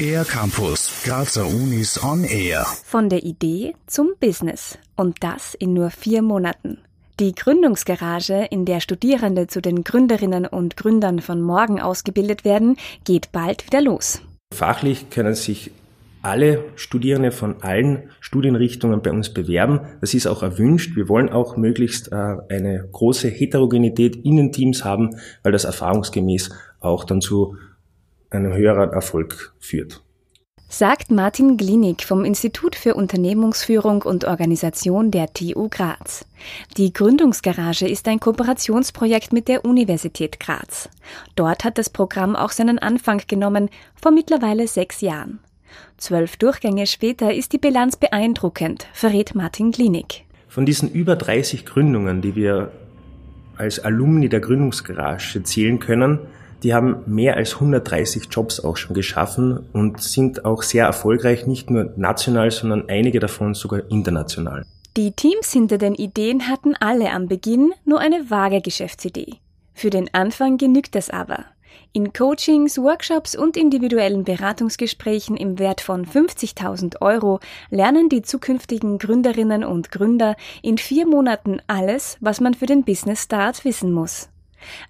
Air Campus, Grazer Unis on Air. Von der Idee zum Business. Und das in nur vier Monaten. Die Gründungsgarage, in der Studierende zu den Gründerinnen und Gründern von morgen ausgebildet werden, geht bald wieder los. Fachlich können sich alle Studierende von allen Studienrichtungen bei uns bewerben. Das ist auch erwünscht. Wir wollen auch möglichst äh, eine große Heterogenität in den Teams haben, weil das erfahrungsgemäß auch dann zu einem höheren Erfolg führt. Sagt Martin Glinik vom Institut für Unternehmungsführung und Organisation der TU Graz. Die Gründungsgarage ist ein Kooperationsprojekt mit der Universität Graz. Dort hat das Programm auch seinen Anfang genommen, vor mittlerweile sechs Jahren. Zwölf Durchgänge später ist die Bilanz beeindruckend, verrät Martin Glinik. Von diesen über 30 Gründungen, die wir als Alumni der Gründungsgarage zählen können, die haben mehr als 130 Jobs auch schon geschaffen und sind auch sehr erfolgreich, nicht nur national, sondern einige davon sogar international. Die Teams hinter den Ideen hatten alle am Beginn nur eine vage Geschäftsidee. Für den Anfang genügt es aber. In Coachings, Workshops und individuellen Beratungsgesprächen im Wert von 50.000 Euro lernen die zukünftigen Gründerinnen und Gründer in vier Monaten alles, was man für den Business Start wissen muss.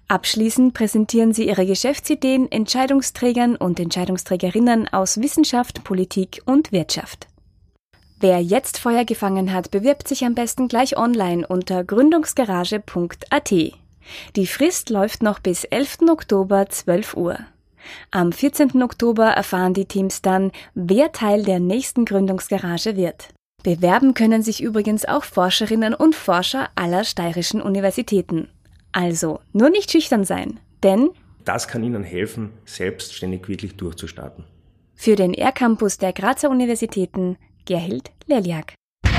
Abschließend präsentieren sie ihre Geschäftsideen Entscheidungsträgern und Entscheidungsträgerinnen aus Wissenschaft, Politik und Wirtschaft. Wer jetzt Feuer gefangen hat, bewirbt sich am besten gleich online unter gründungsgarage.at. Die Frist läuft noch bis 11. Oktober 12 Uhr. Am 14. Oktober erfahren die Teams dann, wer Teil der nächsten Gründungsgarage wird. Bewerben können sich übrigens auch Forscherinnen und Forscher aller steirischen Universitäten. Also, nur nicht schüchtern sein, denn das kann Ihnen helfen, selbstständig wirklich durchzustarten. Für den R-Campus der Grazer Universitäten Gerhild Leliak.